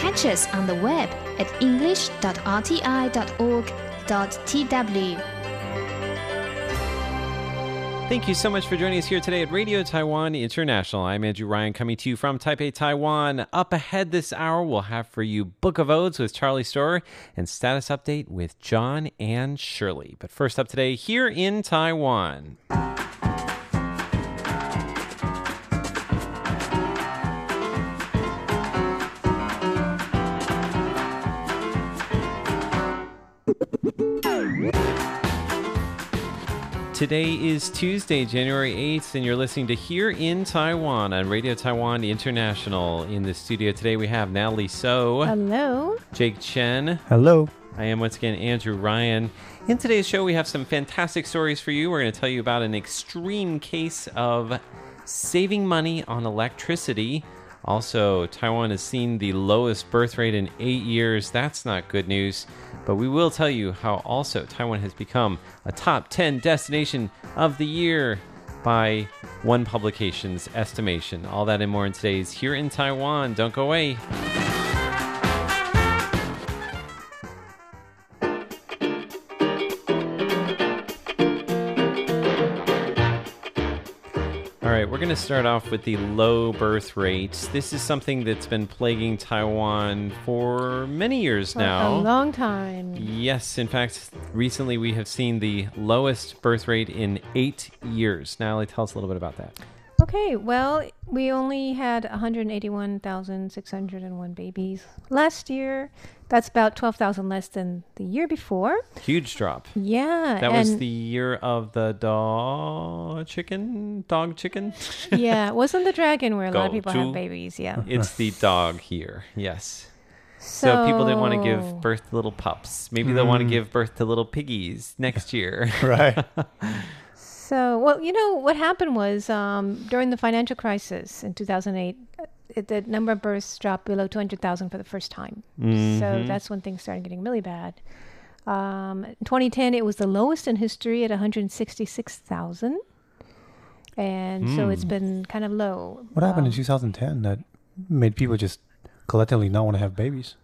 Catch us on the web at english.rti.org.tw. Thank you so much for joining us here today at Radio Taiwan International. I'm Andrew Ryan coming to you from Taipei, Taiwan. Up ahead this hour, we'll have for you Book of Odes with Charlie Storrar and Status Update with John and Shirley. But first up today, here in Taiwan. Today is Tuesday, January 8th, and you're listening to Here in Taiwan on Radio Taiwan International. In the studio today, we have Natalie So, Hello. Jake Chen. Hello. I am once again Andrew Ryan. In today's show, we have some fantastic stories for you. We're going to tell you about an extreme case of saving money on electricity. Also, Taiwan has seen the lowest birth rate in eight years. That's not good news. But we will tell you how also Taiwan has become a top 10 destination of the year by one publication's estimation. All that and more in today's Here in Taiwan. Don't go away. Going to start off with the low birth rates. This is something that's been plaguing Taiwan for many years For now. A long time. Yes, in fact, recently we have seen the lowest birth rate in eight years. Natalie, tell us a little bit about that. Okay, well, we only had 181,601 babies last year. That's about 12,000 less than the year before. Huge drop. Yeah. That was the year of the dog chicken, dog chicken. yeah, it wasn't the dragon where a lot of people to- have babies. Yeah. it's the dog here. Yes. So, people didn't want to give birth to little pups. Maybe they'll want to give birth to little piggies next year. Right. So, well, you know, what happened was um, during the financial crisis in 2008, uh, it, the number of births dropped below 200,000 for the first time. So that's when things started getting really bad. Um, in 2010, it was the lowest in history at 166,000. And so it's been kind of low. What happened in Um, 2010 that made people just collectively not want to have babies?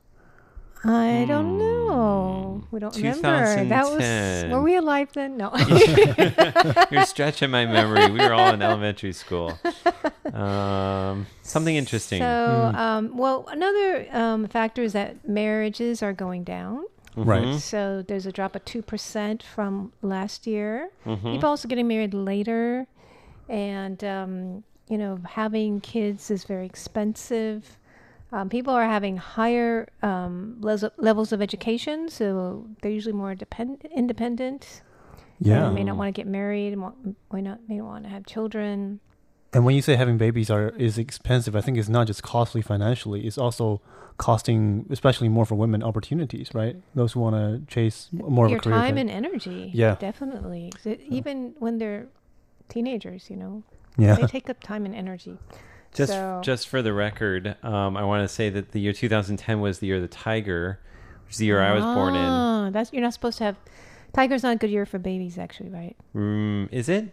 I don't know. We don't remember. That was. Were we alive then? No. You're stretching my memory. We were all in elementary school. Um, something interesting. So, um, well, another um, factor is that marriages are going down. Right. So there's a drop of two percent from last year. Mm-hmm. People also getting married later, and um, you know, having kids is very expensive. Um, people are having higher um, les- levels of education, so they're usually more depend- independent. Yeah. They may not want to get married, may not may not want to have children. And when you say having babies are is expensive, I think it's not just costly financially; it's also costing, especially more for women, opportunities. Right? Those who want to chase more Your of a career. time path. and energy. Yeah. definitely. it- even when they're teenagers, you know, yeah. they take up time and energy. Just So- just for the record, um, I want to say that the year 2010 was the year of the tiger, which is the year I was born in. Ah, That's you're not supposed to have. Tiger's not a good year for babies, actually, right? Mm, is it?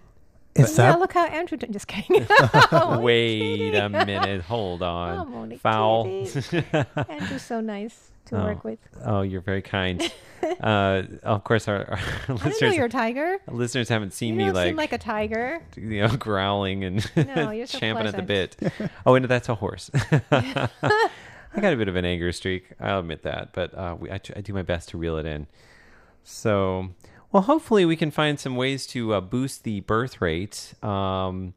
Is yeah, that look how Andrew. did- Just kidding. Wait a minute. Hold on. I'm Foul. kidding. Andrew's so nice to Oh. work with. oh, you're very kind. uh, of course, our, our I didn't know listeners you're a tiger. listened haven't seen You me like seem like a tiger. you know growling and No, you're so champing at the bit. oh, and that's a horse. I got a bit of an anger streak. I'll admit that, but uh, we, I, I do my best to reel it in. So, well, hopefully we can find some ways to uh, boost the birth rate. Um,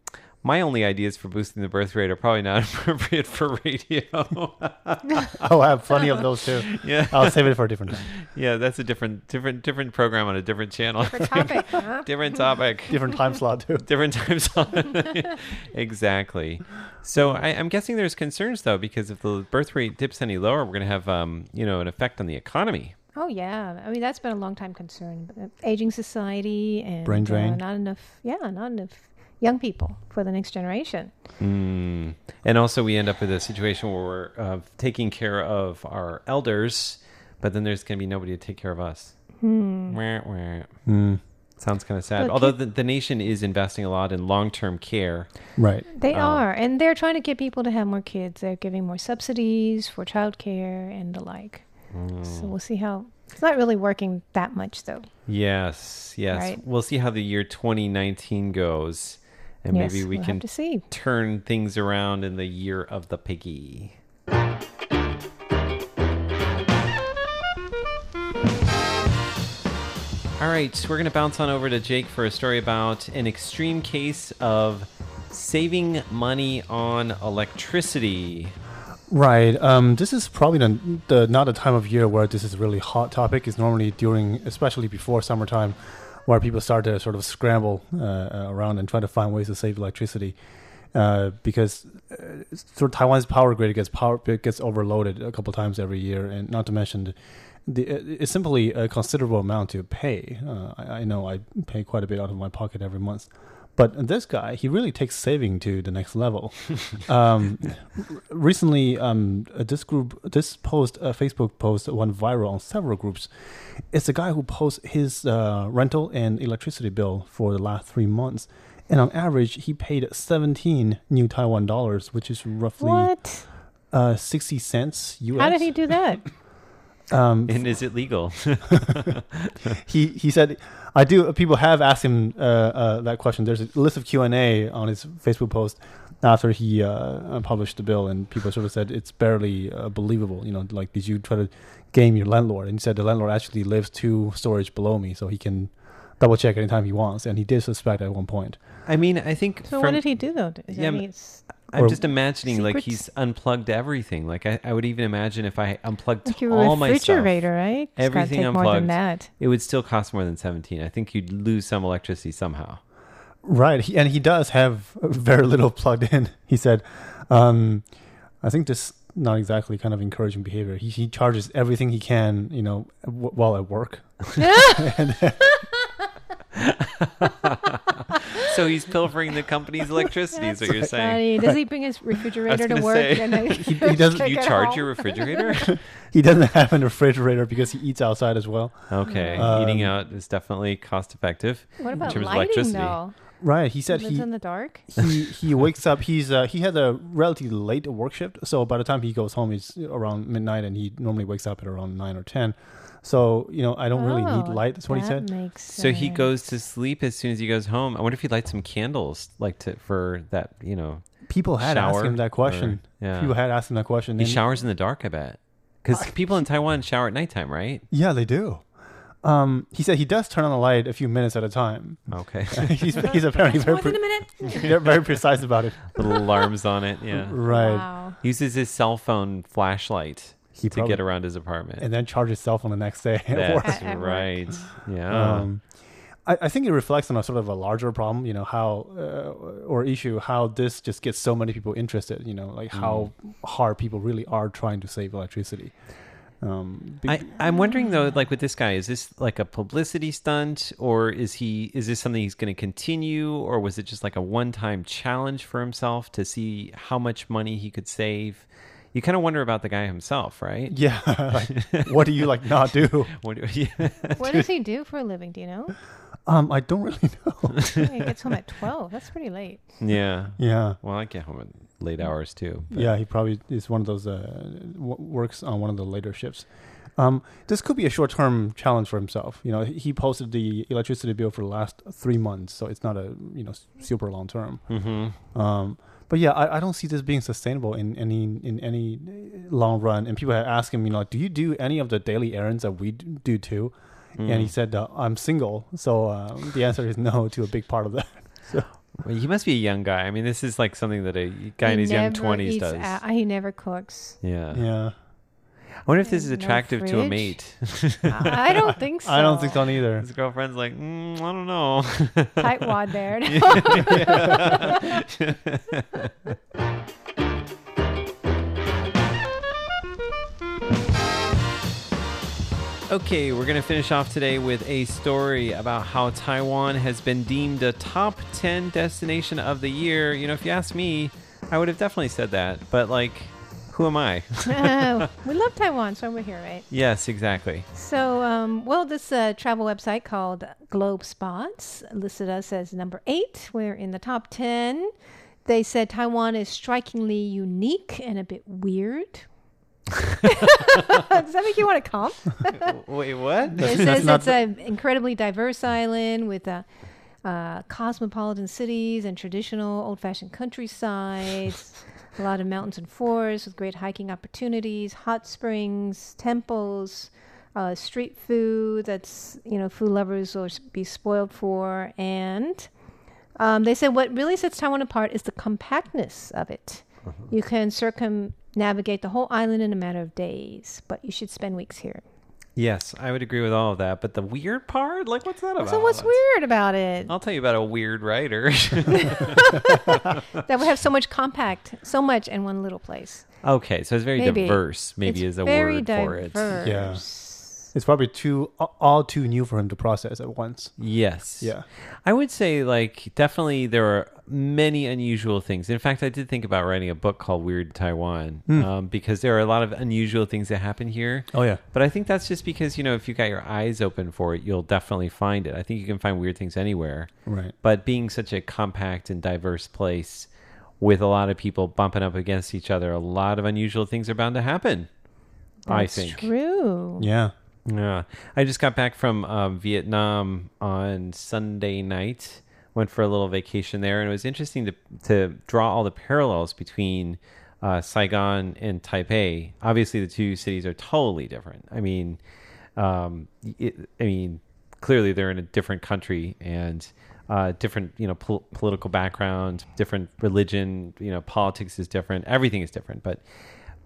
my only ideas for boosting the birth rate are probably not appropriate for radio. oh, I have plenty of those too. yeah, I'll save it for a different time. yeah, that's a different, different, different program on a different channel. For topic, huh? different topic. Different time slot too. different times on exactly so I, i'm guessing there's concerns though because if the birth rate dips any lower we're going to have um, you know an effect on the economy Oh yeah, I mean that's been a long time concern. Uh, Aging society and Brain uh, drain. not enough. Yeah, not enough young people for the next generation. mm. and also we end up with a situation where we're uh, taking care of our elders but then there's going to be nobody to take care of us Hmm. Wah, wah. Mm. Sounds kind of sad. But Although the, the nation is investing a lot in long term care. Right. They Um, are, and they're trying to get people to have more kids. They're giving more subsidies for childcare and the like. Mm. So we'll see how. It's not really working that much, though. Yes, yes. Right. We'll see how the year 2019 goes, and yes, maybe we we'll can to see. turn things around in the year of the piggy. All right, so we're going to bounce on over to Jake for a story about an extreme case of saving money on electricity. Right. Um, this is probably the, the not the time of year where this is a really hot topic. It's normally during, especially before summertime, where people start to sort of scramble uh, uh, around and try to find ways to save electricity. Uh, because uh, sort of Taiwan's power grid gets power gets overloaded a couple times every year, and not to mention the, the it's simply a considerable amount to pay. Uh, I, I know I pay quite a bit out of my pocket every month. But this guy, he really takes saving to the next level. um, recently, um, this group, this post, uh, Facebook post went viral on several groups. It's a guy who posts his uh, rental and electricity bill for the last three months, and on average, he paid 17 new Taiwan dollars, which is roughly What? uh, 60 cents US. How did he do that? Um, And is it legal? he he said I do people have asked him uh, uh, that question there's a list of Q&A on his Facebook post after he uh, published the bill and people sort of said it's barely uh, believable you know like did you try to game your landlord and he said the landlord actually lives two storage below me so he can double check anytime he wants and he did suspect at one point I mean, I think. So from, what did he do though? Is Yeah, I mean, it's I'm just imagining like he's unplugged everything. Like I, I would even imagine if I unplugged like all my stuff, refrigerator, right? It's everything take more than unplugged. that. it would still cost more than 17. I think you'd lose some electricity somehow. Right, he, and he does have very little plugged in. He said, um, "I think this not exactly kind of encouraging behavior. He he charges everything he can, you know, w- while at work. so he's pilfering the company's electricity. is what you're saying? Funny. Does he bring his refrigerator to work? say, and then he doesn't- You charge home? your refrigerator? He doesn't have a refrigerator because he eats outside as well. okay, Um, eating out is definitely cost effective. What in about terms of electricity. though? Right. He said He lives he in the dark. he he wakes up. He's uh, he had a relatively late work shift, so by the time he goes home, it's around midnight, and he normally wakes up at around nine or ten. So you know, I don't really need Oh, light. That's what he that said. Makes So he sense. goes to sleep as soon as he goes home. I wonder if he lights some candles, like to for that, you know. People had shower asked him that question. or- yeah. People had asked him that question. He and- showers in the dark, I bet. Because people in Taiwan shower at nighttime, right? Yeah, they do. Um, he said he does turn on the light a few minutes at a time. Okay. he's he's apparently very More than a pre- minute. they're very precise about it. Little alarms on it. Yeah. Right. Wow. He uses his cell phone flashlight He to probably- get around his apartment. and then charge his cell phone the next day. That's At- at work. right. Yeah. Um, I, I think it reflects on a sort of a larger problem, you know, how uh, or issue how this just gets so many people interested, you know, like how Mm. hard people really are trying to save electricity. Um, be- I, I'm wondering though, like with this guy, is this like a publicity stunt, or is he is this something he's going to continue, or was it just like a one-time challenge for himself to see how much money he could save? You kind of wonder about the guy himself, right? yeah, like, what do you like not do? What do- yeah. What does he do for a living? Do you know? Um, I don't really know. he gets home at twelve. That's pretty late. yeah. yeah, Well, I get home at late hours too. but- yeah, he probably is one of those uh, w- works on one of the later shifts. Um, this could be a short-term challenge for himself. You know, he posted the electricity bill for the last three months, so it's not a you know super long term. Mm-hmm. Um, but yeah, I, I don't see this being sustainable in any in any long run. And people have asked him, you know, do you do any of the daily errands that we do too? And Mm. he said, uh, I'm single, so um, the answer is no to a big part of that. Well, he must be a young guy. I mean, this is like something that a guy in his young twenties does. out- he never cooks. yeah. Yeah, I wonder if this is No attractive to a fridge. mate. I I don't think so. I don't think so either. His girlfriend's like, mm, I don't know. Tightwad there. Okay, we're going to finish off today with a story about how Taiwan has been deemed a top 10 destination of the year. You know, if you ask me, I would have definitely said that. But, like, Who am I? Uh, we love Taiwan, so we're here, right? yes, exactly. So, um, well, this uh, travel website called Globe Spots listed us as number eight. We're in the top 10. They said Taiwan is strikingly unique and a bit weird. Does that make you want to come? Wait, what? It says not it's an incredibly diverse island with uh, uh, cosmopolitan cities and traditional old fashioned countrysides, a lot of mountains and forests with great hiking opportunities, hot springs, temples, uh, street food that's, you know, food lovers will be spoiled for. And um, they said what really sets Taiwan apart is the compactness of it. You can circumnavigate the whole island in a matter of days, but you should spend weeks here. Yes, I would agree with all of that. But the weird part, like, what's that about? So what's weird about it? I'll tell you about a weird writer. that we have so much compact, so much in one little place. okay, so it's very Maybe. diverse. Maybe it's is a very word for it. diverse. It's probably too all too new for him to process at once. Yes. Yeah. I would say, like, definitely there are many unusual things. In fact, I did think about writing a book called Weird Taiwan um, because there are a lot of unusual things that happen here. Oh yeah. But I think that's just because, you know, if you got your eyes open for it, you'll definitely find it. I think you can find weird things anywhere. Right. But being such a compact and diverse place with a lot of people bumping up against each other, a lot of unusual things are bound to happen. I think. true. Yeah. Yeah, I just got back from um, Vietnam on Sunday night. Went for a little vacation there, and it was interesting to to draw all the parallels between uh, Saigon and Taipei. Obviously, the two cities are totally different. I mean, um, it, I mean, clearly they're in a different country and uh, different, you know, pol- political background, different religion. You know, politics is different. Everything is different, but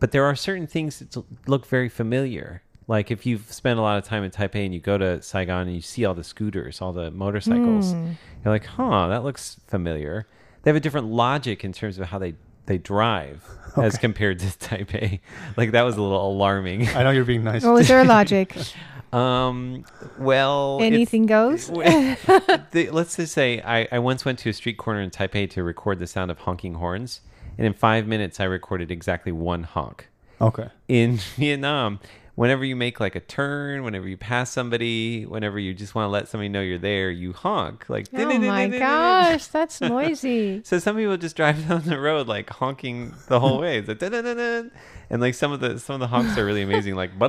but there are certain things that look very familiar. Like if you've spent a lot of time in Taipei and you go to Saigon and you see all the scooters, all the motorcycles, you're like, huh, that looks familiar. They have a different logic in terms of how they, they drive as compared to Taipei. Like that was a little alarming. I know you're being nice. What was their logic? Um, well, Anything goes. the, let's just say I, I once went to a street corner in Taipei to record the sound of honking horns, and in five minutes I recorded exactly one honk. okay. In Vietnam, whenever you make like a turn, whenever you pass somebody, whenever you just want to let somebody know you're there, you honk like. oh my gosh, that's noisy. So some people just drive down the road like honking the whole way. It's like and like some of the some of the honks are really amazing. Like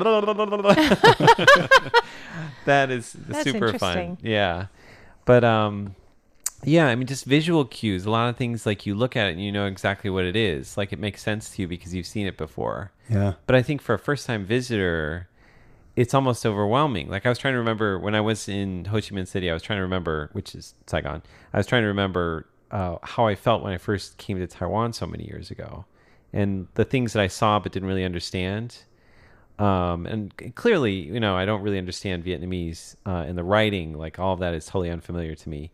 that is That's super fun. Yeah, but um, yeah. I mean, just visual cues. A lot of things like you look at it and you know exactly what it is. Like it makes sense to you because you've seen it before. Yeah. But I think for a first time visitor, it's almost overwhelming. Like I was trying to remember when I was in Ho Chi Minh City, I was trying to remember, which is Saigon. I was trying to remember uh, how I felt when I first came to Taiwan so many years ago, and the things that I saw but didn't really understand. Um, and clearly, you know, I don't really understand Vietnamese, uh, and the writing, like all of that, is totally unfamiliar to me.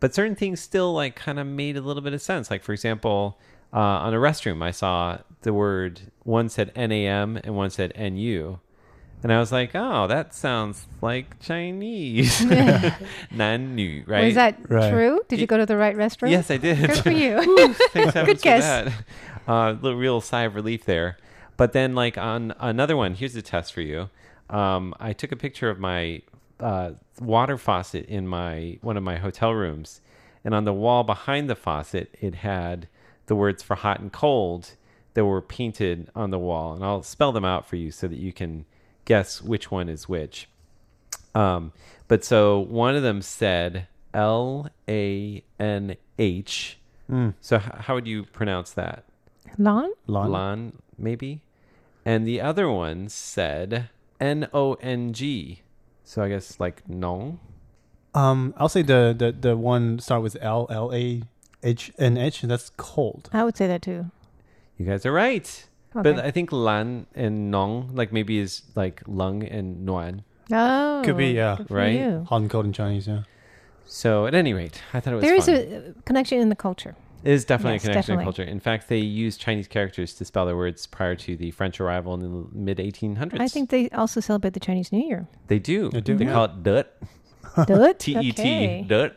But certain things still like kind of made a little bit of sense. Like for example, uh, on a restroom, I saw the word one said NAM and one said NU. And I was like, oh, that sounds like Chinese. Nan nu, right? Was that Right. true? Did you go to the right restroom? Yes, I did. Good for you. Thanks heavens Good for guess. that. Uh, little real sigh of relief there. But then, like on another one, here's a test for you. Um, I took a picture of my uh, water faucet in my one of my hotel rooms, and on the wall behind the faucet, it had the words for hot and cold that were painted on the wall, and I'll spell them out for you so that you can guess which one is which. Um, but so one of them said L A N H. So h- how would you pronounce that? Lawn? Lon. Lan, maybe. And the other one said N O N G. So I guess like non. Um, I'll say the the the one start with L L A H N H. and That's cold. I would say that too. You guys are right. But I think lan and nong like maybe is like lung and nuan. Oh, Could be, yeah. good for Right? you. Hot and cold in Chinese. Yeah. So at any rate, I thought it was There is fun. a connection in the culture. It is definitely Yes, a connection definitely. in culture. In fact, they used Chinese characters to spell their words prior to the French arrival in the mid 1800s. I think they also celebrate the Chinese New Year. they do. They do, They yeah. call it dut, Dut? T E T, Okay. dut.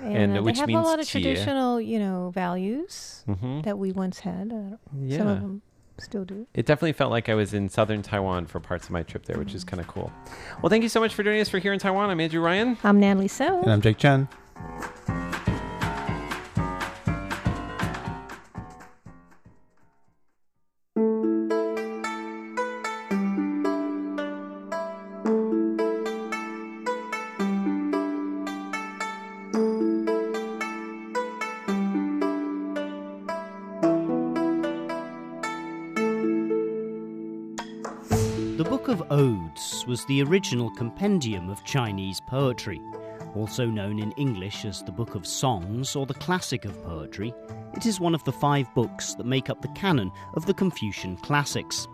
And, and uh, which they have means a lot of chia. traditional, you know, values hmm that we once had. Uh, Yeah. Some of them Still do. It definitely felt like I was in southern Taiwan for parts of my trip there, which is kind of cool. Well, thank you so much for joining us for Here in Taiwan. I'm Andrew Ryan. I'm Natalie So. And I'm Jake Chen. The original compendium of Chinese poetry, also known in English as the Book of Songs or the Classic of Poetry. It is one of the five books that make up the canon of the Confucian classics.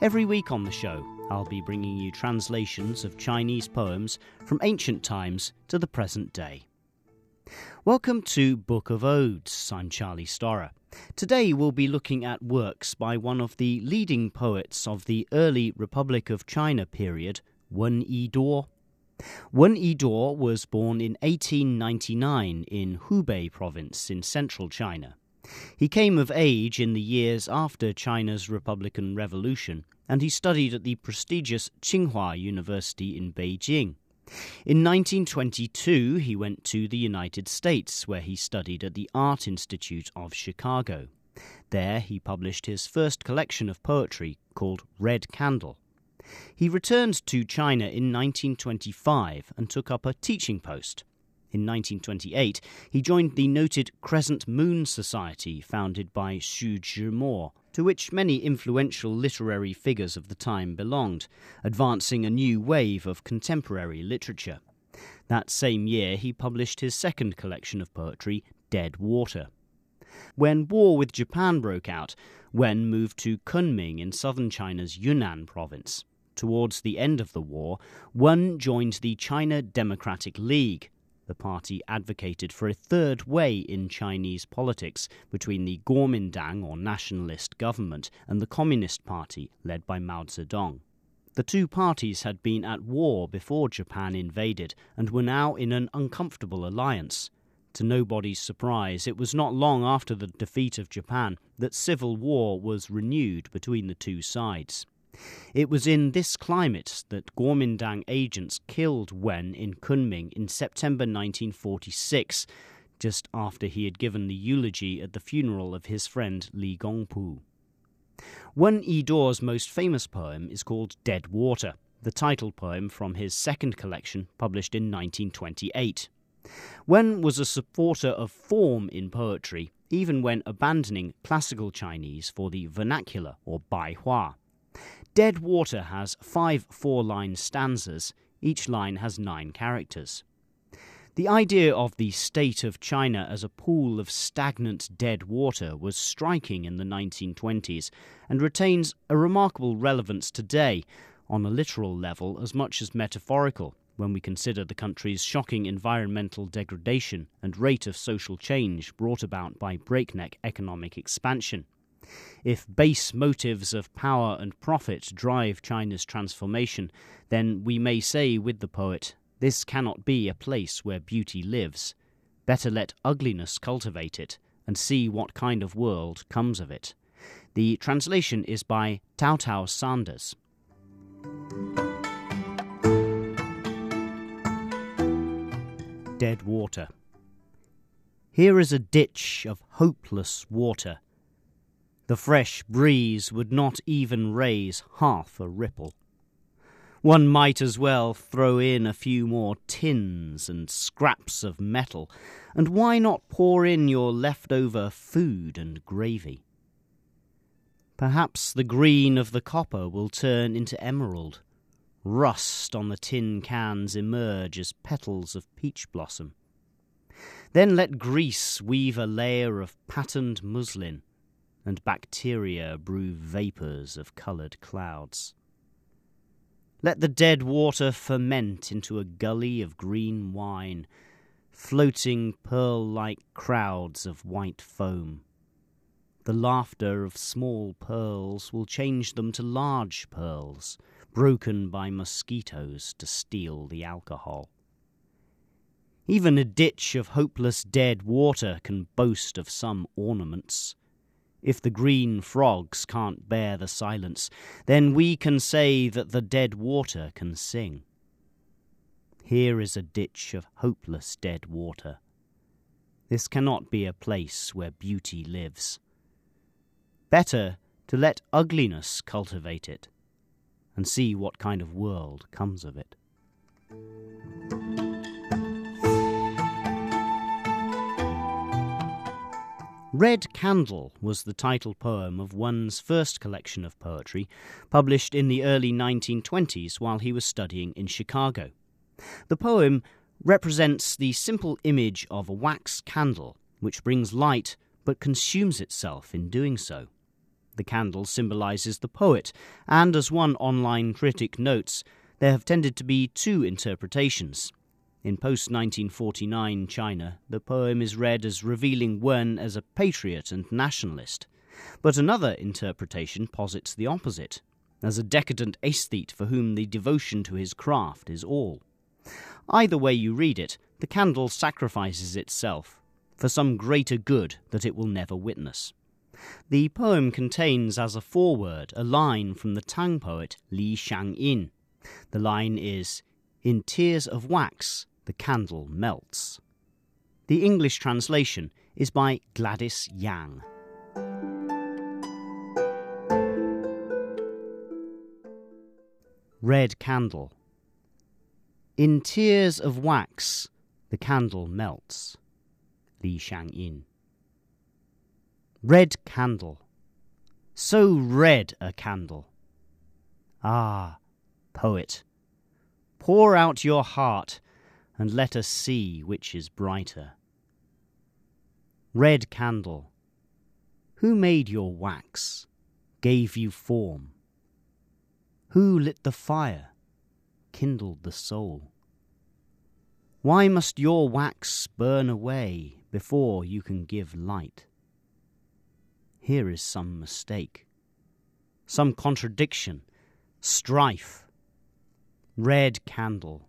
Every week on the show, I'll be bringing you translations of Chinese poems from ancient times to the present day. Welcome to Book of Odes. I'm Charlie Storrar. Today we'll be looking at works by one of the leading poets of the early Republic of China period, Wen Yiduo. Wen Yiduo was born in 1899 in Hubei province in central China. He came of age in the years after China's Republican Revolution, and he studied at the prestigious Tsinghua University in Beijing. In 1922, he went to the United States, where he studied at the Art Institute of Chicago. There, he published his first collection of poetry called Red Candle. He returned to China in 1925 and took up a teaching post. In 1928, he joined the noted Crescent Moon Society founded by Xu Zhimo, to which many influential literary figures of the time belonged, advancing a new wave of contemporary literature. That same year, he published his second collection of poetry, Dead Water. When war with Japan broke out, Wen moved to Kunming in southern China's Yunnan province. Towards the end of the war, Wen joined the China Democratic League. The party advocated for a third way in Chinese politics between the Kuomintang or nationalist government and the Communist Party led by Mao Zedong. The two parties had been at war before Japan invaded and were now in an uncomfortable alliance. To nobody's surprise, it was not long after the defeat of Japan that civil war was renewed between the two sides. It was in this climate that Kuomintang agents killed Wen in Kunming in September 1946, just after he had given the eulogy at the funeral of his friend Li Gongpu. Wen Yiduo's most famous poem is called Dead Water, the title poem from his second collection published in 1928. Wen was a supporter of form in poetry, even when abandoning classical Chinese for the vernacular or Baihua. Dead Water has five four line stanzas, each line has nine characters. The idea of the state of China as a pool of stagnant dead water was striking in the 1920s and retains a remarkable relevance today, on a literal level as much as metaphorical, when we consider the country's shocking environmental degradation and rate of social change brought about by breakneck economic expansion. If base motives of power and profit drive China's transformation, then we may say with the poet, this cannot be a place where beauty lives. Better let ugliness cultivate it, and see what kind of world comes of it. The translation is by Tao Tao Sanders. Dead water. Here is a ditch of hopeless water. The fresh breeze would not even raise half a ripple. One might as well throw in a few more tins and scraps of metal, and why not pour in your leftover food and gravy? Perhaps the green of the copper will turn into emerald. Rust on the tin cans emerge as petals of peach blossom. Then let grease weave a layer of patterned muslin, and bacteria brew vapours of coloured clouds. Let the dead water ferment into a gully of green wine, floating pearl like crowds of white foam. The laughter of small pearls will change them to large pearls, broken by mosquitoes to steal the alcohol. Even a ditch of hopeless dead water can boast of some ornaments. If the green frogs can't bear the silence, then we can say that the dead water can sing. Here is a ditch of hopeless dead water. This cannot be a place where beauty lives. Better to let ugliness cultivate it and see what kind of world comes of it. Red Candle was the title poem of Wen's first collection of poetry, published in the early 1920s while he was studying in Chicago. The poem represents the simple image of a wax candle, which brings light but consumes itself in doing so. The candle symbolizes the poet, and as one online critic notes, there have tended to be two interpretations. In post 1949 China, the poem is read as revealing Wen as a patriot and nationalist. But another interpretation posits the opposite, as a decadent aesthete for whom the devotion to his craft is all. Either way you read it, the candle sacrifices itself for some greater good that it will never witness. The poem contains as a foreword a line from the Tang poet Li Shangyin. The line is, In tears of wax the candle melts. The English translation is by Gladys Yang. Red Candle. In tears of wax the candle melts. Li Shangyin. Red candle. So red a candle. Ah, poet, pour out your heart and let us see which is brighter. Red candle, who made your wax, gave you form? Who lit the fire, kindled the soul? Why must your wax burn away before you can give light? Here is some mistake, some contradiction, strife. Red candle,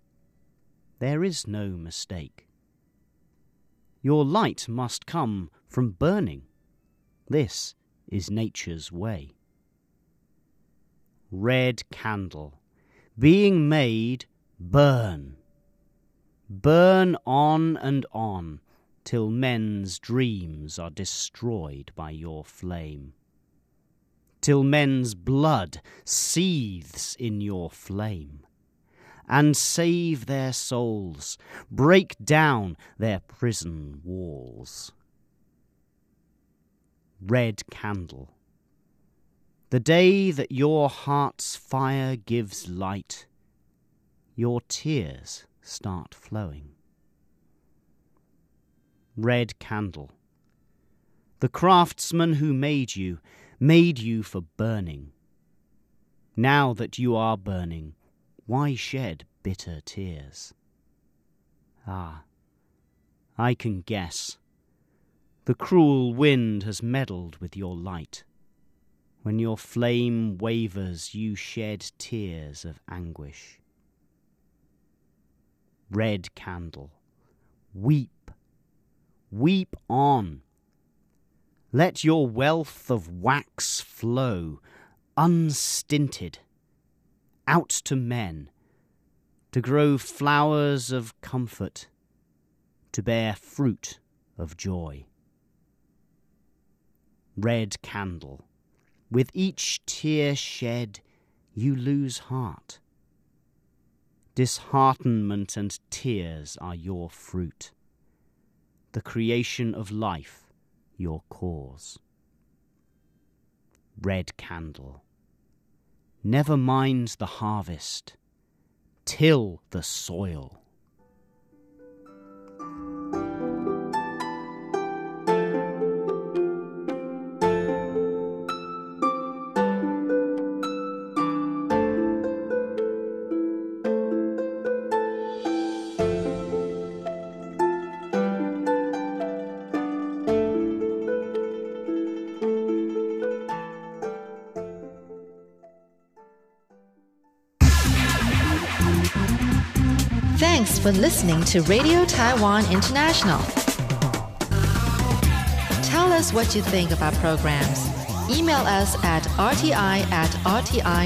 there is no mistake. Your light must come from burning. This is nature's way. Red candle, being made, burn. Burn on and on till men's dreams are destroyed by your flame. Till men's blood seethes in your flame. And save their souls, break down their prison walls. Red candle. The day that your heart's fire gives light, your tears start flowing red candle. The craftsman who made you, made you for burning. Now that you are burning, why shed bitter tears? Ah, I can guess. The cruel wind has meddled with your light. When your flame wavers, you shed tears of anguish. Red candle, weep Weep on. Let your wealth of wax flow, unstinted, out to men, to grow flowers of comfort, to bear fruit of joy. Red candle, with each tear shed, you lose heart. Disheartenment and tears are your fruit the creation of life your cause. Red candle. Never mind the harvest, till the soil. For listening to Radio Taiwan International. Tell us what you think of our programs. Email us at rti at rti.org.tw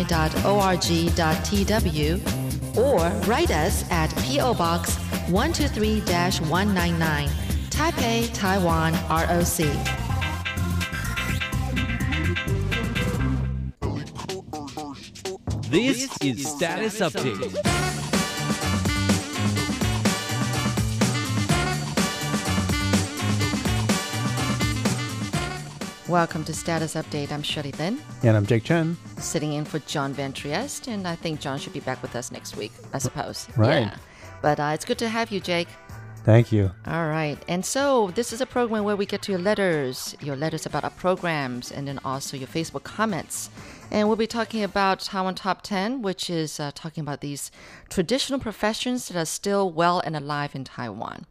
or write us at P.O. Box 123 199, Taipei, Taiwan, ROC. This is Status Update. Welcome to Status Update. I'm Shirley Lin, And I'm Jake Chen. sitting in for John Van Trieste, and I think John should be back with us next week, I suppose. Right. Yeah. But uh, it's good to have you, Jake. Thank you. All right. And so this is a program where we get to your letters, your letters about our programs, and then also your Facebook comments. And we'll be talking about Taiwan Top 10, which is uh, talking about these traditional professions that are still well and alive in Taiwan.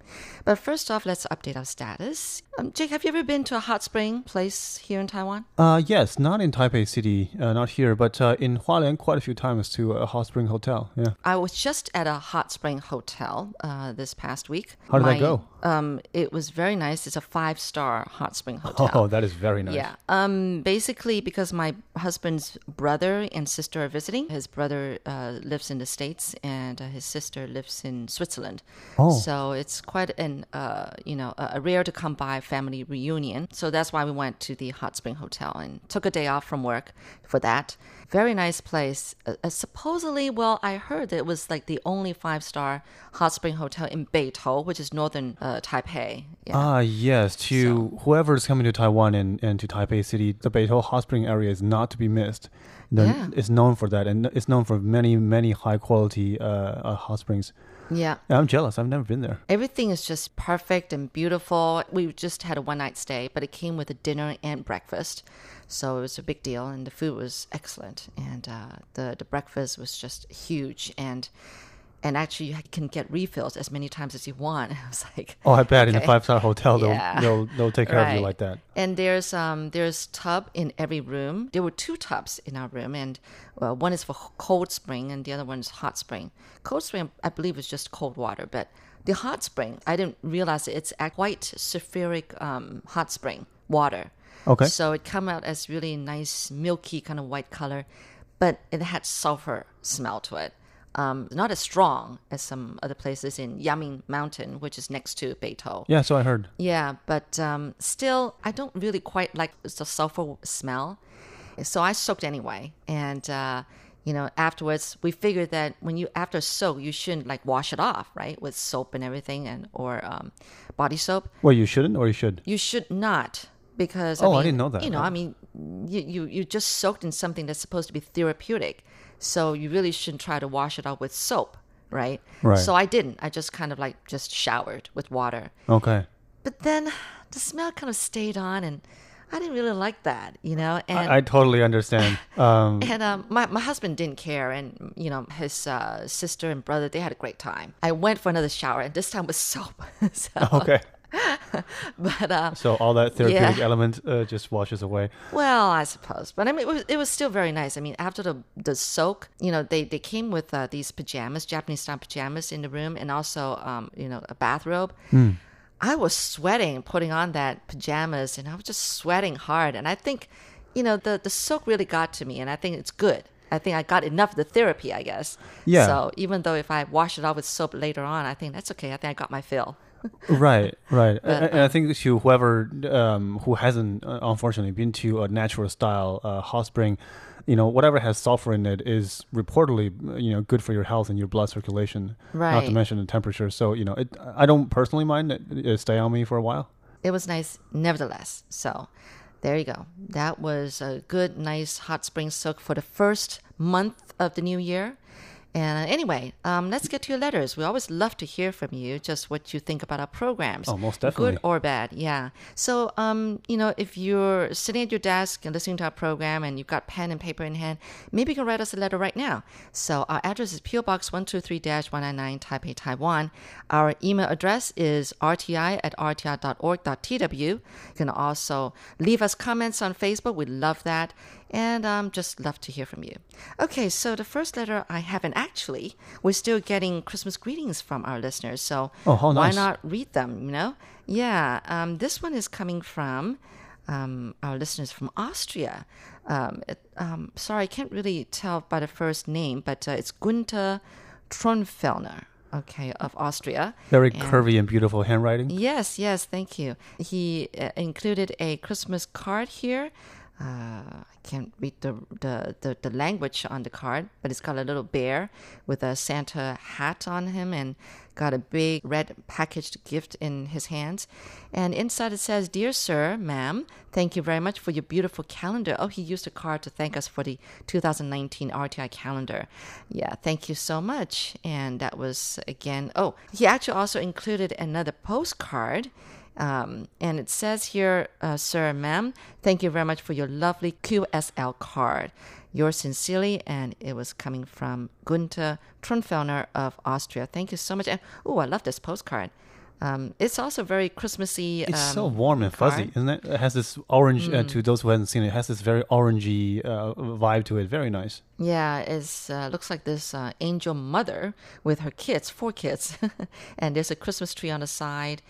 But first off, let's update our status. Um, Jake, have you ever been to a hot spring place here in Taiwan? Uh, yes, not in Taipei City, uh, not here, but uh, in Hualien quite a few times to a hot spring hotel. Yeah. I was just at a hot spring hotel uh, this past week. How did that go? Um, it was very nice. It's a five star hot spring hotel. Oh, that is very nice. Yeah. Um. Basically, because my husband's brother and sister are visiting. His brother uh, lives in the states, and uh, his sister lives in Switzerland. Oh. So it's quite an uh, you know, a, a rare to come by family reunion. So that's why we went to the Hot Spring Hotel and took a day off from work for that. Very nice place. Uh, uh, supposedly, well, I heard that it was like the only five star hot spring hotel in Beitou, which is northern uh, Taipei. Yeah. Ah, yes. To whoever's coming to Taiwan and, and to Taipei City, the Beitou hot spring area is not to be missed. Yeah. It's known for that, and it's known for many, many high quality uh, uh, hot springs. yeah. Yeah, I'm jealous. I've never been there. Everything is just perfect and beautiful. We just had a one night stay, but it came with a dinner and breakfast. So it was a big deal, and the food was excellent. And uh, the, the breakfast was just huge. And and actually, you can get refills as many times as you want. I was like, Oh, I bet in a five star hotel, they'll, Yeah. they'll they'll take care of you like that. And there's um there's tub in every room. There were two tubs in our room, and well, one is for cold spring, and the other one is hot spring. Cold spring, I believe, is just cold water, but the hot spring, I didn't realize it's a white sulfuric um, hot spring water. Okay. So it come out as really nice, milky kind of white color, but it had sulfur smell to it. Um, not as strong as some other places in Yangming Mountain, which is next to Beitou. Yeah, so I heard. Yeah, but um, still, I don't really quite like the sulfur smell. So I soaked anyway. And, uh, you know, afterwards, we figured that when you, after soak, you shouldn't like wash it off, right? With soap and everything and, or um, body soap. Well, you shouldn't, or you should. You should not because, Oh, I mean, didn't know that. You know, I mean, you, you, you just soaked in something that's supposed to be therapeutic. So you really shouldn't try to wash it off with soap, right? Right. So I didn't. I just kind of like just showered with water. Okay. But then the smell kind of stayed on, and I didn't really like that, you know. And I, I totally understand. Um, and um, my my husband didn't care, and you know his uh, sister and brother they had a great time. I went for another shower, and this time with soap. so, okay. but uh, So all that therapeutic Yeah. element uh, just washes away. well, I suppose. But I mean, it was, it was still very nice. I mean, after the the soak, you know, they they came with uh, these pajamas, Japanese style pajamas in the room, and also um, you know a bathrobe. I was sweating putting on that pajamas, and I was just sweating hard. And I think, you know, the the soak really got to me, and I think it's good. I think I got enough of the therapy, I guess. Yeah. So even though if I wash it off with soap later on, I think that's okay. I think I got my fill. Right, right. and, and I uh, think to whoever um, who hasn't uh, unfortunately been to a natural style uh, hot spring, you know, whatever has sulfur in it is reportedly you know good for your health and your blood circulation. Right. Not to mention the temperature. So you know, it, I don't personally mind it, it stay on me for a while. it was nice nevertheless. So there you go. That was a good, nice hot spring soak for the first month of the new year. And uh, anyway, um, let's get to your letters. We always love to hear from you, just what you think about our programs. Oh, most definitely. Good or bad, yeah. So, um, you know, if you're sitting at your desk and listening to our program and you've got pen and paper in hand, maybe you can write us a letter right now. So our address is PO Box 123-199 Taipei, Taiwan. Our email address is rti at rti.org.tw. You can also leave us comments on Facebook. We love that. And um, just love to hear from you. Okay, so the first letter I haven't actually, we're still getting Christmas greetings from our listeners. So Oh, why nice. not read them, you know? Yeah, um, this one is coming from um, our listeners from Austria. Um, it, um, sorry, I can't really tell by the first name, but uh, it's Gunther Tronfellner, okay, of Austria. Very And- curvy and beautiful handwriting. Yes, yes, thank you. He uh, included a Christmas card here. Uh, I can't read the, the, the, the language on the card, but it's got a little bear with a Santa hat on him and got a big red packaged gift in his hands. And inside it says, Dear Sir, Ma'am, thank you very much for your beautiful calendar. Oh, he used a card to thank us for the 2019 RTI calendar. Yeah, thank you so much. And that was again, oh, he actually also included another postcard. Um, and it says here, uh, Sir, Ma'am, thank you very much for your lovely QSL card. Yours sincerely, and it was coming from Gunther Tronfellner of Austria. Thank you so much. And oh, I love this postcard. Um, it's also very Christmassy. It's so um, warm and fuzzy, card. isn't it? It has this orange. Mm. Uh, to those who haven't seen it, it has this very orangey uh, vibe to it. Very nice. Yeah, it uh, looks like this uh, angel mother with her kids, four kids, and there's a Christmas tree on the side.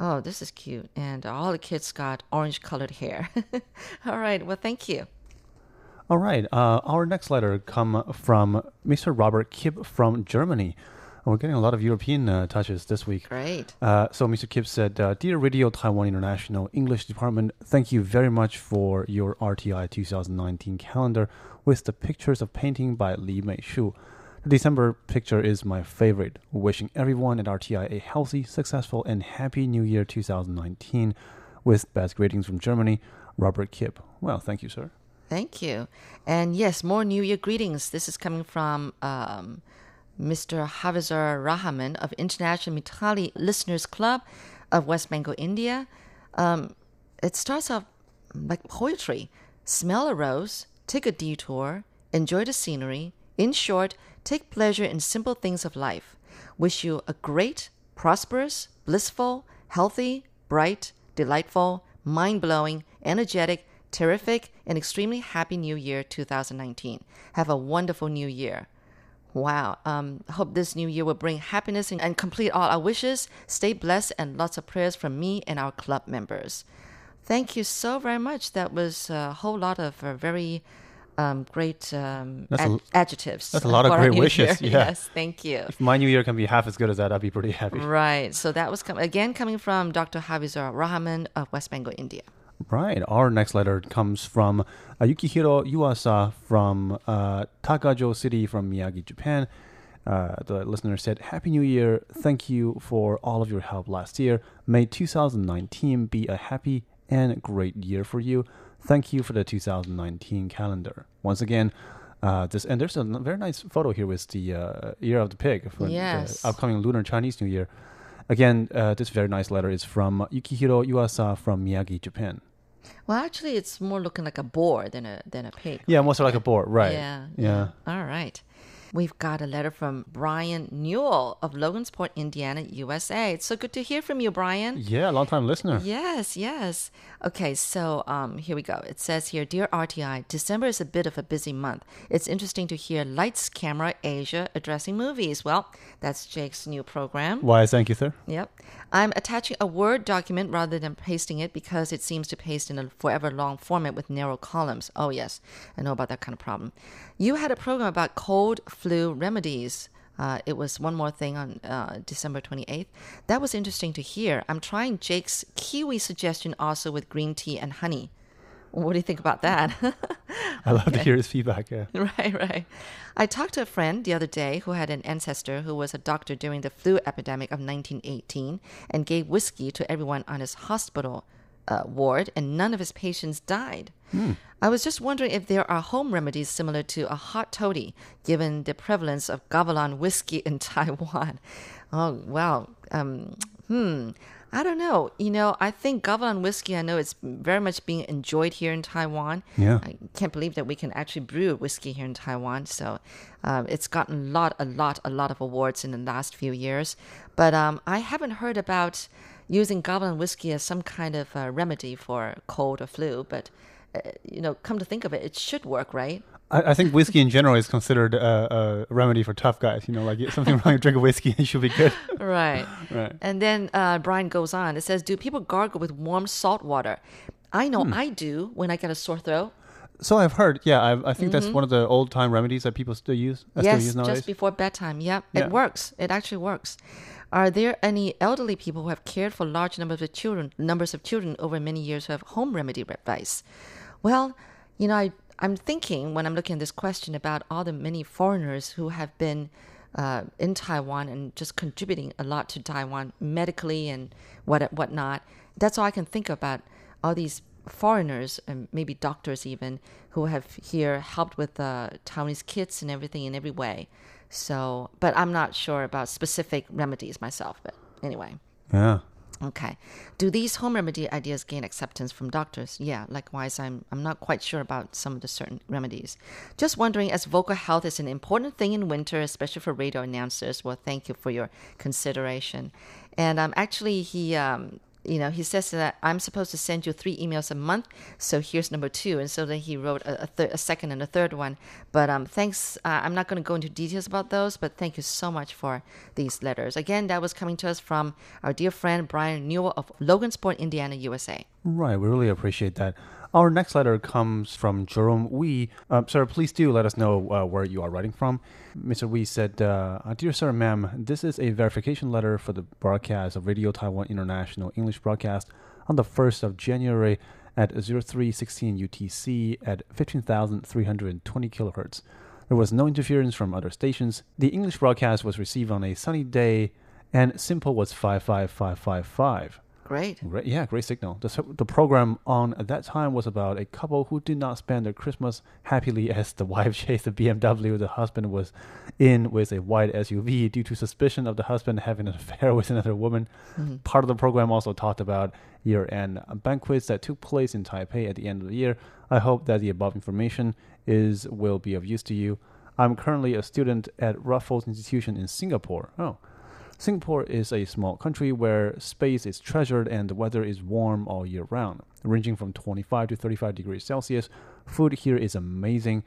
Oh, this is cute, and all the kids got orange-colored hair. all right, well, thank you. All right. Uh, our next letter come from Mr. Robert Kipp from Germany. We're getting a lot of European uh, touches this week. Great. Uh, so Mr. Kipp said, uh, Dear Radio Taiwan International English Department, thank you very much for your RTI 2019 calendar with the pictures of painting by Li Meishu. The December picture is my favorite. Wishing everyone at RTI a healthy, successful, and happy New Year 2019 with best greetings from Germany, Robert Kipp. Well, thank you, sir. Thank you. And yes, more New Year greetings. This is coming from um, Mr. Hafizur Rahman of International Mitali Listeners Club of West Bengal, India. Um, it starts off like poetry. Smell a rose, take a detour, enjoy the scenery. In short, take pleasure in simple things of life. Wish you a great, prosperous, blissful, healthy, bright, delightful, mind blowing, energetic, terrific, and extremely happy New Year 2019. Have a wonderful New Year. Wow. Um, hope this new year will bring happiness and, complete all our wishes. Stay blessed and lots of prayers from me and our club members. Thank you so very much. That was a whole lot of uh, very um, great um, That's a- ad- adjectives. that's a lot of great wishes, yeah. Yes, thank you. If my new year can be half as good as that, I'd be pretty happy. Right. So that was com- again coming from Dr. Havizar Rahman of West Bengal, India. Right. Our next letter comes from uh, Yukihiro Yuasa from uh, Tagajo City from Miyagi, Japan. Uh, the listener said, Happy New Year. Thank you for all of your help last year. May 2019 be a happy and great year for you. Thank you for the 2019 calendar. Once again, uh, this and there's a very nice photo here with the uh, year of the pig for Yes. the upcoming Lunar Chinese New Year. Again, uh, this very nice letter is from Yukihiro Yuasa from Miyagi, Japan. Well, actually, it's more looking like a boar than a than a pig. Yeah, more so like a boar, right? Yeah. Yeah. All right. We've got a letter from Brian Newell of Logansport, Indiana, USA. It's so good to hear from you, Brian. Yeah, long time listener. Yes, yes. Okay, so um, here we go. It says here, Dear RTI, December is a bit of a busy month. It's interesting to hear Lights Camera Asia addressing movies. Well, that's Jake's new program. Why, thank you, sir. Yep. I'm attaching a Word document rather than pasting it because it seems to paste in a forever long format with narrow columns. Oh, yes. I know about that kind of problem. You had a program about cold flu remedies. Uh, it was one more thing on uh, December 28th. That was interesting to hear. I'm trying Jake's kiwi suggestion also with green tea and honey. What do you think about that? I love to hear his feedback. Yeah. Right, right. I talked to a friend the other day who had an ancestor who was a doctor during the flu epidemic of 1918 and gave whiskey to everyone on his hospital uh, ward, and none of his patients died. I was just wondering if there are home remedies similar to a hot toddy, given the prevalence of Kavalan whiskey in Taiwan. Oh, wow. Um, hmm. I don't know. You know, I think Kavalan whiskey, I know it's very much being enjoyed here in Taiwan. Yeah. I can't believe that we can actually brew whiskey here in Taiwan. So um, it's gotten a lot, a lot, a lot of awards in the last few years. But um, I haven't heard about using Kavalan whiskey as some kind of uh, remedy for cold or flu. But you know, come to think of it, it should work, right? I, I think whiskey in general is considered a, a remedy for tough guys. You know, like something wrong, you drink a whiskey and you should be good. Right. Right. And then uh, Brian goes on. It says, "Do people gargle with warm salt water?" I know Hmm. I do when I get a sore throat. So I've heard. Yeah, I, I think that's one of the old time remedies that people still use. uh, still Mm-hmm. yes, use just before bedtime. Yep, Yeah. it works. It actually works. Are there any elderly people who have cared for large numbers of children, numbers of children over many years who have home remedy advice? Well, you know, I, I'm thinking when I'm looking at this question about all the many foreigners who have been uh, in Taiwan and just contributing a lot to Taiwan medically and what whatnot. That's all I can think about. All these foreigners and maybe doctors even who have here helped with uh, Taiwanese kids and everything in every way. So, but I'm not sure about specific remedies myself. But anyway. yeah. Okay. Do these home remedy ideas gain acceptance from doctors? Yeah, likewise, I'm, I'm not quite sure about some of the certain remedies. Just wondering, as vocal health is an important thing in winter, especially for radio announcers, well, thank you for your consideration. And um, actually, he, um, you know, he says that I'm supposed to send you three emails a month. So here's number two. And so then he wrote a, a, thir- a second and a third one. But um, thanks. Uh, I'm not going to go into details about those, but thank you so much for these letters. Again, that was coming to us from our dear friend Brian Newell of Logansport, Indiana, USA. Right, we really appreciate that. Our next letter comes from Jerome Wee. Uh, sir, please do let us know uh, where you are writing from. Mr. Wee said, uh, Dear Sir, ma'am, this is a verification letter for the broadcast of Radio Taiwan International English broadcast on the 1st of January at 0316 UTC at 15,320 kilohertz. There was no interference from other stations. The English broadcast was received on a sunny day, and SINPO was 55555. Great. Great, yeah, great signal. The, the program on at that time was about a couple who did not spend their Christmas happily as the wife chased the BMW the husband was in with a white SUV due to suspicion of the husband having an affair with another woman. Mm-hmm. Part of the program also talked about year-end banquets that took place in Taipei at the end of the year. I hope that the above information is will be of use to you. I'm currently a student at Raffles Institution in Singapore. Oh. Singapore is a small country where space is treasured and the weather is warm all year round, ranging from 25 to 35 degrees Celsius. Food here is amazing,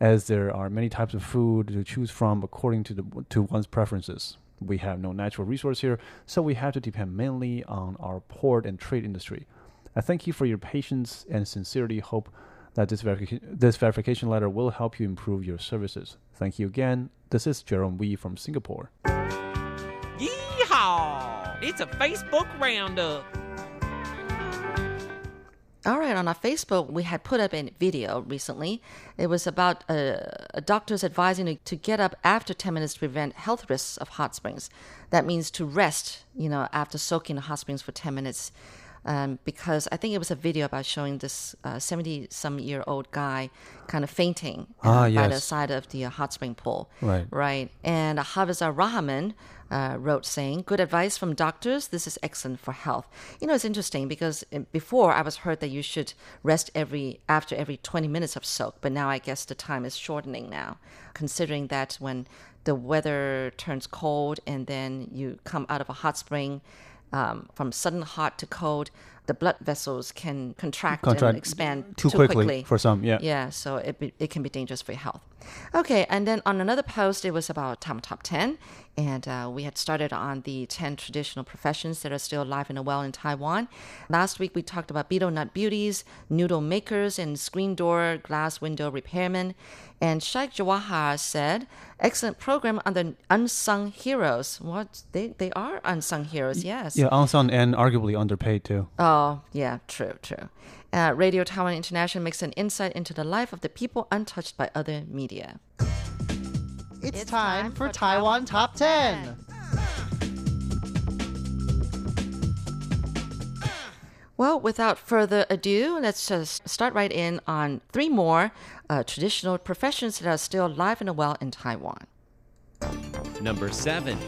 as there are many types of food to choose from according to the to one's preferences. We have no natural resource here, so we have to depend mainly on our port and trade industry. I thank you for your patience and sincerely hope that this, this verification letter will help you improve your services. Thank you again. This is Jerome Wee from Singapore. It's a Facebook roundup. All right, on our Facebook, we had put up a video recently. It was about a doctor's advising to, to get up after 10 minutes to prevent health risks of hot springs. That means to rest, you know, after soaking in hot springs for 10 minutes. Um, because I think it was a video about showing this 70 some year old guy kind of fainting uh, Ah, by the side of the uh, hot spring pool. Right. Right. And Hafizah Rahman uh, wrote saying, Good advice from doctors. This is excellent for health. You know, it's interesting because uh, before I was heard that you should rest every after every 20 minutes of soak, but now I guess the time is shortening now, considering that when the weather turns cold and then you come out of a hot spring, um, from sudden hot to cold, the blood vessels can contract, Contract and expand too quickly for some, yeah. Yeah, so it, be, it can be dangerous for your health. Okay, and then on another post, it was about Tom Top 10. And uh, we had started on the 10 traditional professions that are still alive and well in Taiwan. Last week, we talked about betel nut beauties, noodle makers, and screen door, glass window repairmen. And Sheikh Jawahar said, excellent program on the unsung heroes. What? They, they are unsung heroes, yes. Yeah, unsung and arguably underpaid too. Oh, yeah, true, true. Uh, Radio Taiwan International makes an insight into the life of the people untouched by other media. It's, time for Taiwan Top 10. Well, without further ado, let's just start right in on three more uh, traditional professions that are still alive and well in Taiwan. Number seven.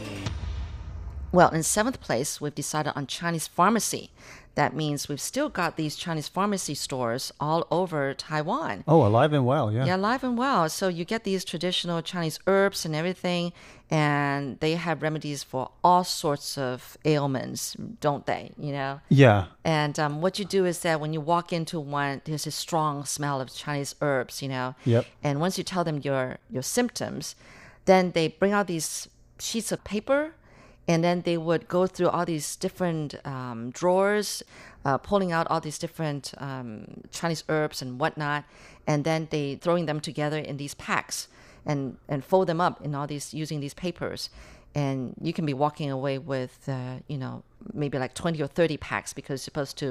Well, in seventh place, we've decided on Chinese pharmacy. That means we've still got these Chinese pharmacy stores all over Taiwan. Oh, alive and well, yeah. Yeah, alive and well. So you get these traditional Chinese herbs and everything, and they have remedies for all sorts of ailments, don't they? You know? Yeah. And um, what you do is that when you walk into one, there's a strong smell of Chinese herbs, you know? Yep. And once you tell them your, your symptoms, then they bring out these sheets of paper and then they would go through all these different um, drawers, uh, pulling out all these different um, Chinese herbs and whatnot, and then they throwing them together in these packs and and fold them up in all these using these papers, and you can be walking away with uh, you know maybe like twenty or thirty packs because you're supposed to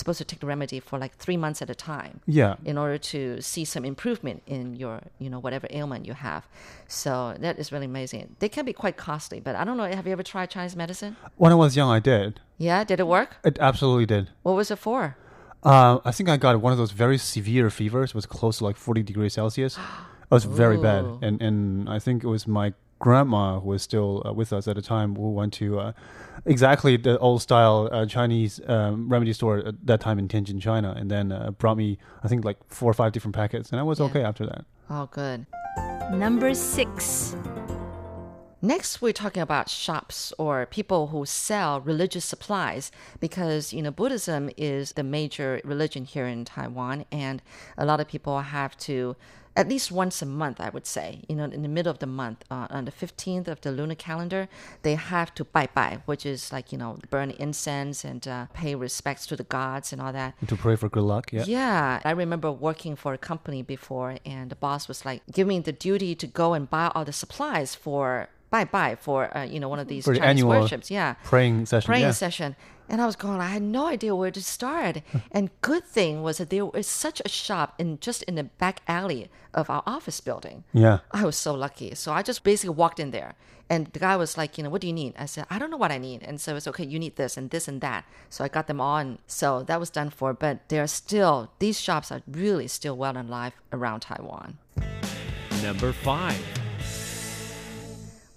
supposed to take the remedy for like three months at a time Yeah. in order to see some improvement in your you know whatever ailment you have so that is really amazing they can be quite costly but i don't know have you ever tried chinese medicine When I was young, I did. yeah did it work It absolutely did. what was it for Uh, I think I got one of those very severe fevers. It was close to like 40 degrees Celsius. It was very bad. And, and I think it was my grandma who was still uh, with us at the time who went to uh, exactly the old style uh, Chinese um, remedy store at that time in Tianjin, China. And then uh, brought me, I think, like four or five different packets. And I was Yeah. okay after that. oh good Number 6. Next, we're talking about shops or people who sell religious supplies because, you know, Buddhism is the major religion here in Taiwan, and a lot of people have to, at least once a month, I would say, you know, in the middle of the month, uh, on the 15th of the lunar calendar, they have to bai bai, which is like, you know, burn incense and uh, pay respects to the gods and all that. To pray for good luck. Yeah. Yeah, I remember working for a company before, and the boss was like giving me the duty to go and buy all the supplies for bai bai for uh, you know one of these For the Chinese annual worships. Yeah, Praying session. praying yeah. session. And I was going, I had no idea where to start. and good thing was that there was such a shop in just in the back alley of our office building. Yeah. I was so lucky. So I just basically walked in there. And the guy was like, you know, what do you need? I said, I don't know what I need. And so it's okay, you need this and this and that. So I got them all. And so that was done for. But they're still, these shops are really still well alive around Taiwan. Number five.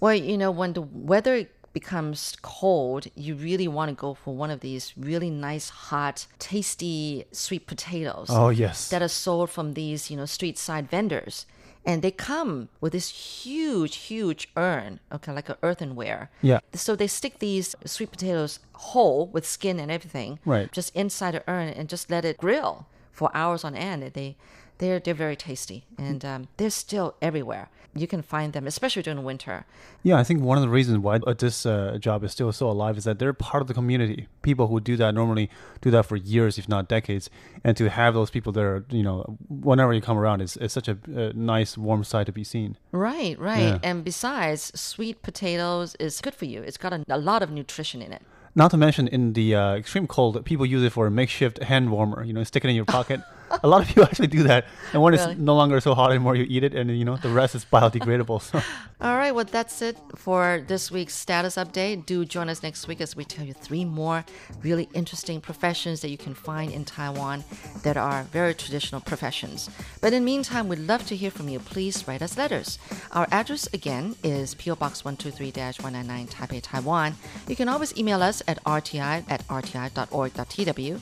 Well, you know, when the weather becomes cold, you really want to go for one of these really nice, hot, tasty sweet potatoes. Oh, yes. that are sold from these, you know, street side vendors. And they come with this huge, huge urn, okay, like an earthenware. Yeah. So they stick these sweet potatoes whole with skin and everything, Right. Just inside the urn and just let it grill for hours on end. And They, they're they're very tasty, and um, they're still everywhere. You can find them, especially during winter. Yeah, I think one of the reasons why this uh, job is still so alive is that they're part of the community. People who do that normally do that for years, if not decades, and to have those people there, you know, whenever you come around, is, is such a, a nice, warm sight to be seen. Right, right. Yeah. And besides, sweet potatoes is good for you. It's got a, a lot of nutrition in it. Not to mention, in the uh, extreme cold, people use it for a makeshift hand warmer. You know, stick it in your pocket. a lot of people actually do that, and when Really? it's no longer so hot anymore, you eat it, and you know the rest is biodegradable. So. All right, well, that's it for this week's status update. Do join us next week as we tell you three more really interesting professions that you can find in Taiwan that are very traditional professions. But in the meantime, we'd love to hear from you. Please write us letters. Our address again is PO Box 123 199 Taipei, Taiwan. You can always email us at rti at rti.org.tw.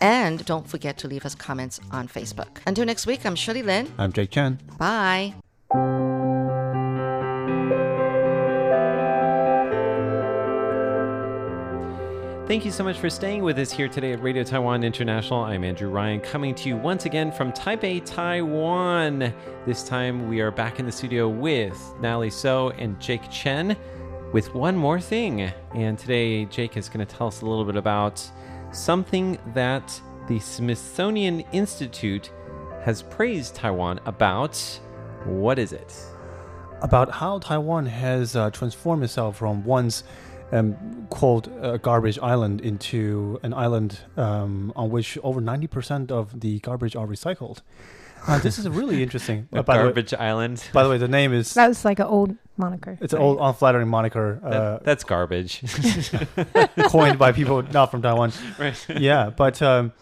And don't forget to leave us comments on Facebook. Until next week, I'm Shirley Lin. I'm Jake Chen. Bye. Thank you so much for staying with us here today at Radio Taiwan International. I'm Andrew Ryan, coming to you once again from Taipei, Taiwan. This time we are back in the studio with Natalie So and Jake Chen with one more thing. And today Jake is going to tell us a little bit about something that the Smithsonian Institute has praised Taiwan about. What is it? about how Taiwan has uh, transformed itself from once um, quote a garbage island into an island um, on which over 90% of the garbage are recycled. Uh, this is really interesting. A Uh, by, the way, garbage island. by the way, the name is That was like an old moniker. it's an right? old unflattering moniker uh, That- that's garbage. coined by people not from Taiwan. right. yeah, but um,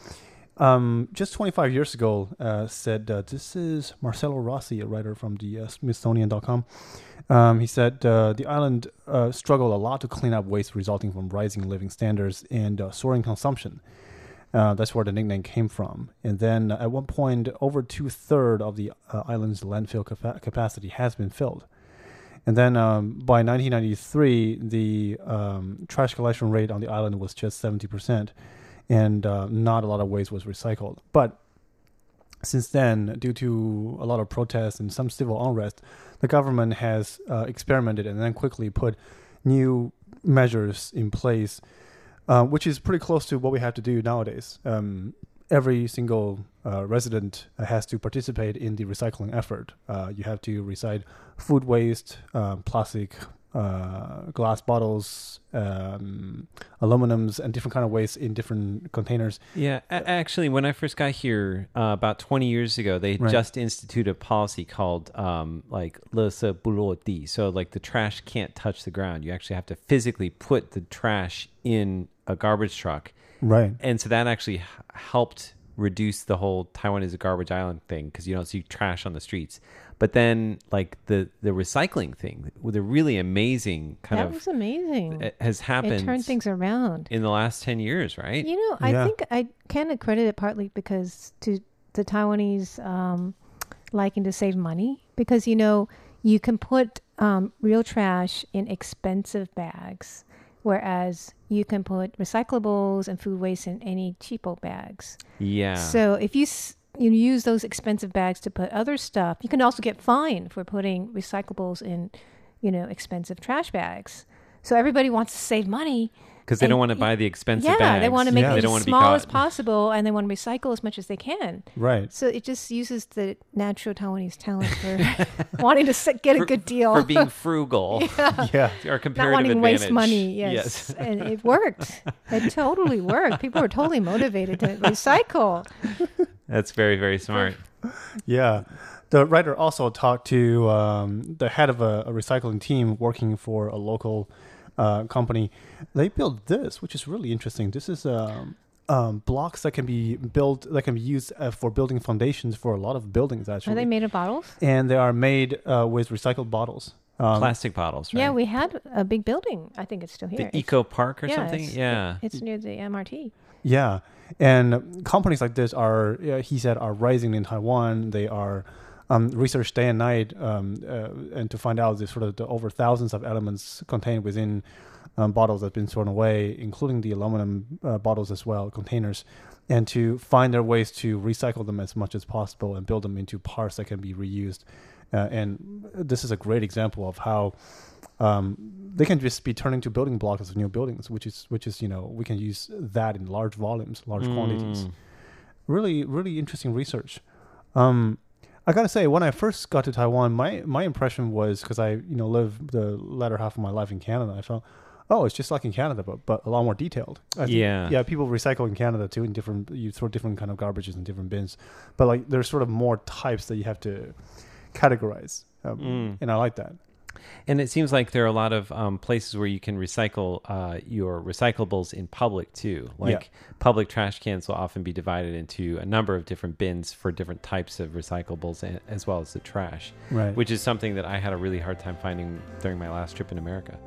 um, just 25 years ago, uh, said uh, this is Marcello Rossi, a writer from the uh, Smithsonian.com. Um, he said uh, the island uh, struggled a lot to clean up waste resulting from rising living standards and uh, soaring consumption. Uh, that's where the nickname came from. And then uh, at one point, over two thirds of the uh, island's landfill capa- capacity has been filled. And then um, by 1993, the um, trash collection rate on the island was just 70%, and not a lot of waste was recycled. But since then, due to a lot of protests and some civil unrest, the government has uh, experimented and then quickly put new measures in place, uh, which is pretty close to what we have to do nowadays. Um, every single uh, resident has to participate in the recycling effort. Uh, you have to recycle food waste, uh, plastic, uh, glass bottles, um, aluminums, and different kind of waste in different containers. Yeah, a- actually, when I first got here uh, about 20 years ago, they right. just instituted a policy called um, like "lesa bulodi," so like the trash can't touch the ground. You actually have to physically put the trash in a garbage truck. Right. And so that actually helped reduce the whole Taiwan is a garbage island thing because you don't see trash on the streets. But then, like the the recycling thing, with a really amazing kind that of that was amazing. it has happened It turned things around. in the last 10 years, right? You know, I Yeah. think I can accredit it partly because to the Taiwanese um, liking to save money because you know you can put um, real trash in expensive bags, whereas you can put recyclables and food waste in any cheapo bags. yeah. So if you s- you use those expensive bags to put other stuff, you can also get fined for putting recyclables in, you know, expensive trash bags. So everybody wants to save money. Because they and don't want to buy the expensive yeah, bags. they want to make Yeah. They them don't want as to be small as caught. possible, and they want to recycle as much as they can. Right. So it just uses the natural Taiwanese talent for wanting to s- get a good deal. for being frugal. Yeah. Our not comparative wanting to waste money. Yes. and it worked. It totally worked. People were totally motivated to recycle. That's very very smart. Yeah. The writer also talked to um, the head of a, a recycling team working for a local uh, company. They built this, which is really interesting. This is um, um, blocks that can be built that can be used uh, for building foundations for a lot of buildings. Actually, Are they made of bottles? and they are made uh, with recycled bottles. Um, Plastic bottles, right? Yeah, we had a big building. I think it's still here. the It's- Eco Park or yeah, something. it's- Yeah. It's near the MRT. Yeah, and companies like this are, uh, he said, are rising in Taiwan. They are um, research day and night, um, uh, and to find out the sort of the over thousands of elements contained within um, bottles that have been thrown away, including the aluminum uh, bottles as well, containers, and to find their ways to recycle them as much as possible and build them into parts that can be reused. Uh, and this is a great example of how um, they can just be turned into building blocks of new buildings, which is which is you know we can use that in large volumes, large quantities. Mm. Really, really interesting research. Um, I gotta say, when I first got to Taiwan, my my impression was because I you know lived the latter half of my life in Canada, I felt. Oh, it's just like in Canada, but but a lot more detailed. I think- Yeah. yeah. People recycle in Canada too, in different. You throw different kind of garbages in different bins, but like there's sort of more types that you have to categorize, um, Mm. and I like that. And it seems like there are a lot of um, places where you can recycle uh, your recyclables in public too. Like public trash cans will often be divided into a number of different bins for different types of recyclables a- as well as the trash, Right. which is something that I had a really hard time finding during my last trip in America.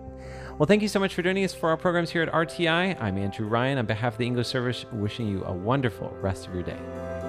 Well, thank you so much for joining us for our programs here at RTI. I'm Andrew Ryan. On behalf of the English Service, wishing you a wonderful rest of your day.